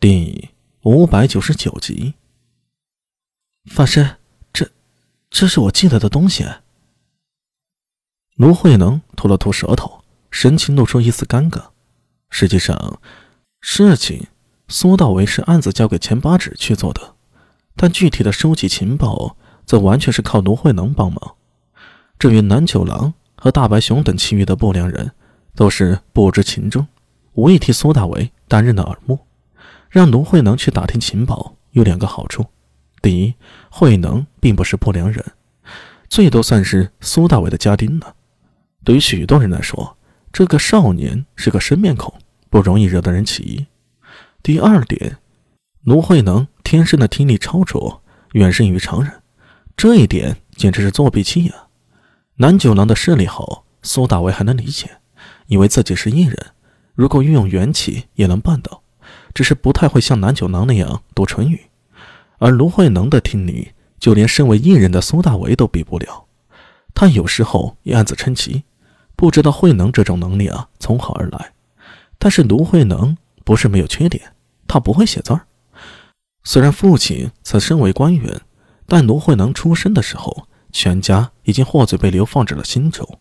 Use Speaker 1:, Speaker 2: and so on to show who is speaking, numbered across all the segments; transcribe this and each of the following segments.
Speaker 1: 第五百九十九集，
Speaker 2: 法师，这这是我记得的东西。
Speaker 1: 卢慧能吐了吐舌头，神情露出一丝尴尬。实际上，事情苏大为是暗自交给钱八指去做的，但具体的收集情报则完全是靠卢慧能帮忙。至于南九郎和大白熊等其余的不良人，都是不知情中，无意替苏大为担任的耳目。让卢慧能去打听情报有两个好处：第一，慧能并不是不良人，最多算是苏大伟的家丁呢。对于许多人来说，这个少年是个生面孔，不容易惹得人起疑。第二点，卢慧能天生的听力超卓，远胜于常人，这一点简直是作弊器啊！南九郎的视力好，苏大伟还能理解，以为自己是异人，如果运用元气也能办到。只是不太会像南九郎那样读唇语，而卢慧能的听力，就连身为艺人的苏大为都比不了。他有时候也暗自称奇，不知道慧能这种能力啊从何而来。但是卢慧能不是没有缺点，他不会写字儿。虽然父亲曾身为官员，但卢慧能出生的时候，全家已经获罪被流放至了新州。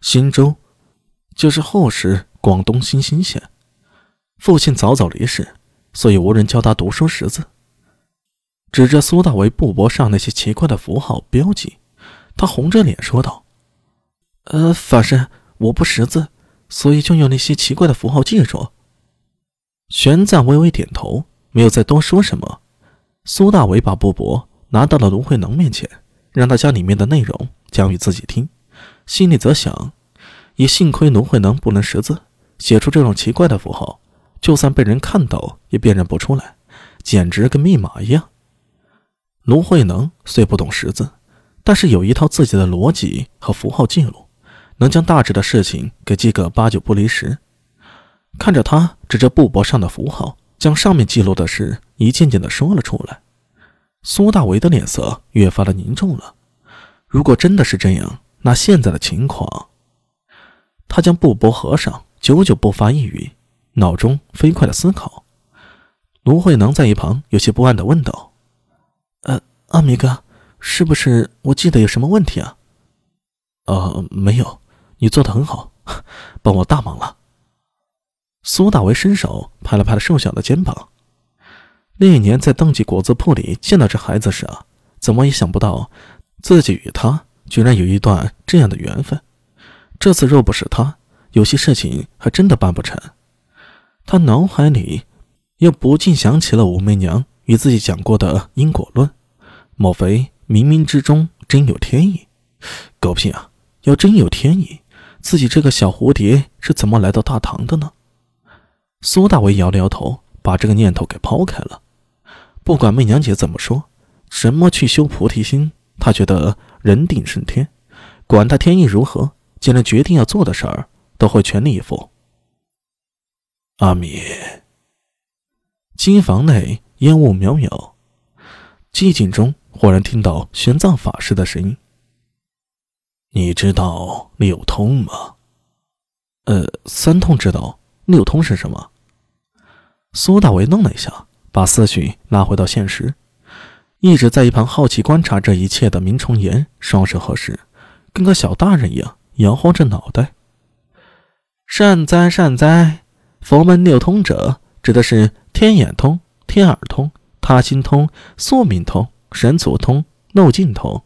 Speaker 1: 新州就是后世广东新兴县。父亲早早离世，所以无人教他读书识字。指着苏大为布帛上那些奇怪的符号标记，他红着脸说道：“呃，法师，我不识字，所以就用那些奇怪的符号记住。”玄奘微微点头，没有再多说什么。苏大为把布帛拿到了卢慧能面前，让他将里面的内容讲与自己听，心里则想：也幸亏卢慧能不能识字，写出这种奇怪的符号。就算被人看到，也辨认不出来，简直跟密码一样。卢慧能虽不懂识字，但是有一套自己的逻辑和符号记录，能将大致的事情给记个八九不离十。看着他指着布帛上的符号，将上面记录的事一件件的说了出来，苏大为的脸色越发的凝重了。如果真的是这样，那现在的情况……他将布帛合上，久久不发一语。脑中飞快的思考，卢慧能在一旁有些不安的问道：“呃，阿米哥，是不是我记得有什么问题啊？”“呃，没有，你做的很好，帮我大忙了。”苏大为伸手拍了拍他瘦小的肩膀。那一年在邓记果子铺里见到这孩子时啊，怎么也想不到自己与他居然有一段这样的缘分。这次若不是他，有些事情还真的办不成。他脑海里又不禁想起了武媚娘与自己讲过的因果论，莫非冥冥之中真有天意？狗屁啊！要真有天意，自己这个小蝴蝶是怎么来到大唐的呢？苏大为摇了摇头，把这个念头给抛开了。不管媚娘姐怎么说，什么去修菩提心，他觉得人定胜天，管他天意如何，既然决定要做的事儿，都会全力以赴。阿弥。金房内烟雾渺渺，寂静中忽然听到玄奘法师的声音：“你知道六通吗？”“呃，三通知道，六通是什么？”苏大为愣了一下，把思绪拉回到现实。一直在一旁好奇观察这一切的明崇言，双手合十，跟个小大人一样摇晃着脑袋：“善哉，善哉。”佛门六通者，指的是天眼通、天耳通、他心通、宿命通、神足通、漏尽通。